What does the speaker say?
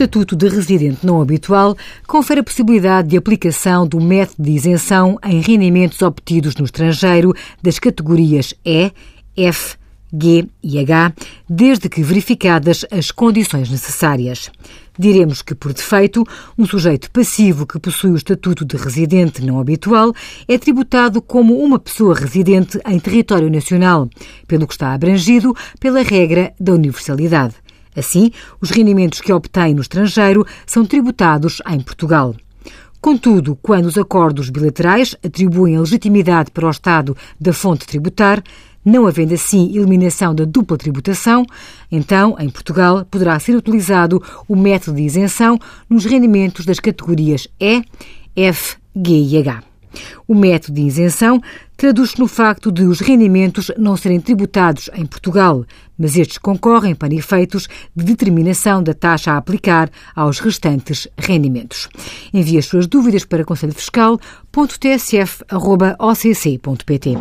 Estatuto de Residente Não Habitual confere a possibilidade de aplicação do método de isenção em rendimentos obtidos no estrangeiro das categorias E, F, G e H, desde que verificadas as condições necessárias. Diremos que, por defeito, um sujeito passivo que possui o estatuto de residente não habitual é tributado como uma pessoa residente em território nacional, pelo que está abrangido pela regra da universalidade. Assim, os rendimentos que obtém no estrangeiro são tributados em Portugal. Contudo, quando os acordos bilaterais atribuem a legitimidade para o Estado da fonte tributar, não havendo assim eliminação da dupla tributação, então, em Portugal, poderá ser utilizado o método de isenção nos rendimentos das categorias E, F, G e H. O método de isenção traduz-se no facto de os rendimentos não serem tributados em Portugal, mas estes concorrem para efeitos de determinação da taxa a aplicar aos restantes rendimentos. Envie as suas dúvidas para conselhofiscal.tsf.occ.pt.